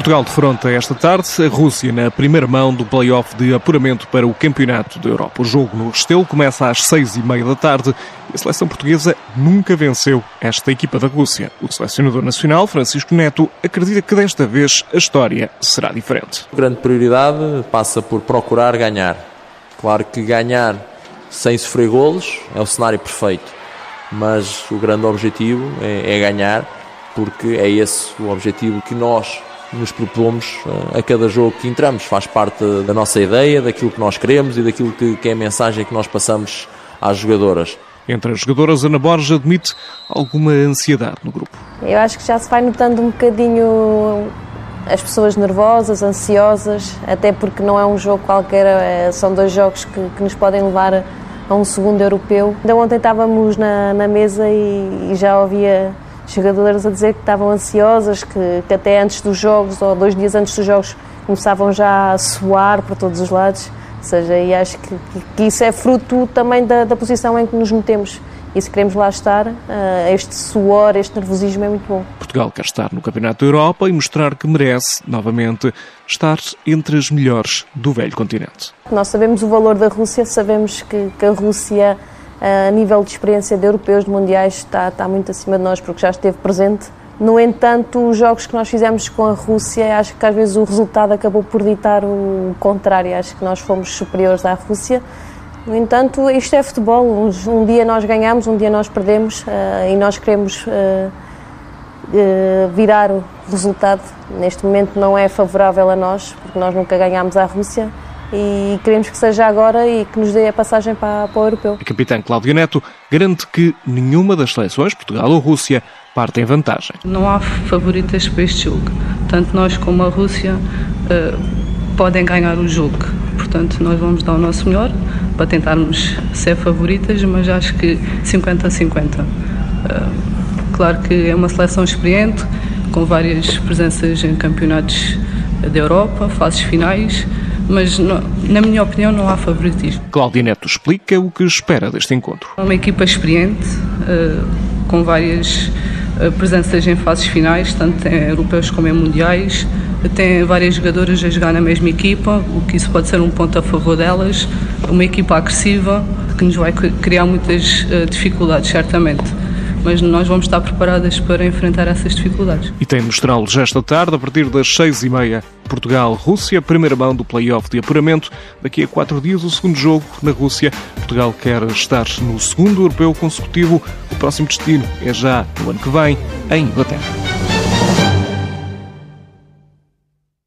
Portugal defronta esta tarde a Rússia na primeira mão do play-off de apuramento para o Campeonato da Europa. O jogo no Restelo começa às seis e meia da tarde e a seleção portuguesa nunca venceu esta equipa da Rússia. O selecionador nacional, Francisco Neto, acredita que desta vez a história será diferente. A grande prioridade passa por procurar ganhar. Claro que ganhar sem sofrer golos é o cenário perfeito, mas o grande objetivo é, é ganhar porque é esse o objetivo que nós nos propomos eh, a cada jogo que entramos. Faz parte da nossa ideia, daquilo que nós queremos e daquilo que, que é a mensagem que nós passamos às jogadoras. Entre as jogadoras, Ana Borges admite alguma ansiedade no grupo. Eu acho que já se vai notando um bocadinho as pessoas nervosas, ansiosas, até porque não é um jogo qualquer, é, são dois jogos que, que nos podem levar a um segundo europeu. Ainda ontem estávamos na, na mesa e, e já ouvia jogadoras a dizer que estavam ansiosas, que, que, até antes dos jogos ou dois dias antes dos jogos começavam já a suar para todos os lados. Ou seja, e acho que, que isso é fruto também da, da, posição em que nos metemos. E se queremos lá estar, uh, este suor, este nervosismo é muito bom. Portugal quer estar no Campeonato da Europa e mostrar que merece, novamente, estar entre as melhores do velho continente. Nós sabemos o valor da Rússia, sabemos que, que a Rússia a nível de experiência de europeus, de mundiais, está, está muito acima de nós, porque já esteve presente. No entanto, os jogos que nós fizemos com a Rússia, acho que às vezes o resultado acabou por ditar o contrário. Acho que nós fomos superiores à Rússia. No entanto, isto é futebol. Um, dia nós ganhamos, um dia nós perdemos uh, e nós queremos uh, uh, virar o resultado. Neste momento não é favorável a nós, porque nós nunca ganhámos à Rússia e queremos que seja agora e que nos dê a passagem para, para o europeu. A capitã Cláudia Neto garante que nenhuma das seleções, Portugal ou Rússia, parte em vantagem. Não há favoritas para este jogo. Tanto nós como a Rússia uh, podem ganhar o jogo. Portanto, nós vamos dar o nosso melhor para tentarmos ser favoritas, mas acho que 50 a 50. Uh, claro que é uma seleção experiente, com várias presenças em campeonatos da Europa, fases finais mas na minha opinião não há favoritismo. Cláudia Neto explica o que espera deste encontro. É uma equipa experiente, uh, com várias uh, presenças em fases finais, tanto em europeus como em mundiais. Tem várias jogadoras a jogar na mesma equipa, o que isso pode ser um ponto a favor delas. Uma equipa agressiva, que nos vai criar muitas uh, dificuldades, certamente mas nós vamos estar preparadas para enfrentar essas dificuldades. E tem mostrá-los esta tarde, a partir das seis e meia, Portugal-Rússia, primeira mão do play-off de apuramento. Daqui a quatro dias, o segundo jogo na Rússia. Portugal quer estar no segundo europeu consecutivo. O próximo destino é já no ano que vem, em Inglaterra.